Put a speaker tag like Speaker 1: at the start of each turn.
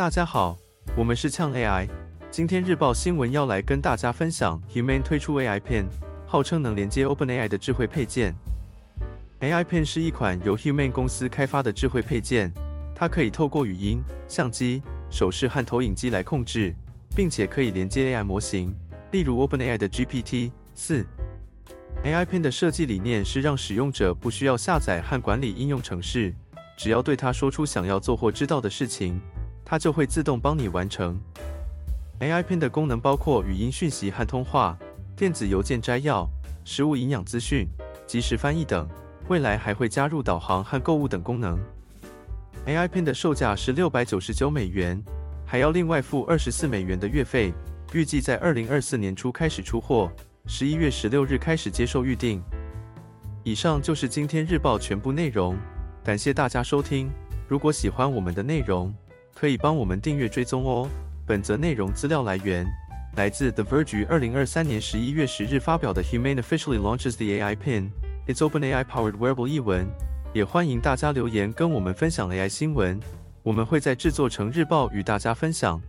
Speaker 1: 大家好，我们是呛 AI。今天日报新闻要来跟大家分享，Humane 推出 AI Pen，号称能连接 OpenAI 的智慧配件。AI Pen 是一款由 Humane 公司开发的智慧配件，它可以透过语音、相机、手势和投影机来控制，并且可以连接 AI 模型，例如 OpenAI 的 GPT 四。AI Pen 的设计理念是让使用者不需要下载和管理应用程式，只要对它说出想要做或知道的事情。它就会自动帮你完成。AI Pen 的功能包括语音讯息和通话、电子邮件摘要、食物营养资讯、即时翻译等。未来还会加入导航和购物等功能。AI Pen 的售价是六百九十九美元，还要另外付二十四美元的月费。预计在二零二四年初开始出货，十一月十六日开始接受预定。以上就是今天日报全部内容，感谢大家收听。如果喜欢我们的内容，可以帮我们订阅追踪哦。本则内容资料来源来自 The Verge 二零二三年十一月十日发表的 Humane officially launches the AI Pin, its OpenAI powered wearable 译文。也欢迎大家留言跟我们分享 AI 新闻，我们会在制作成日报与大家分享。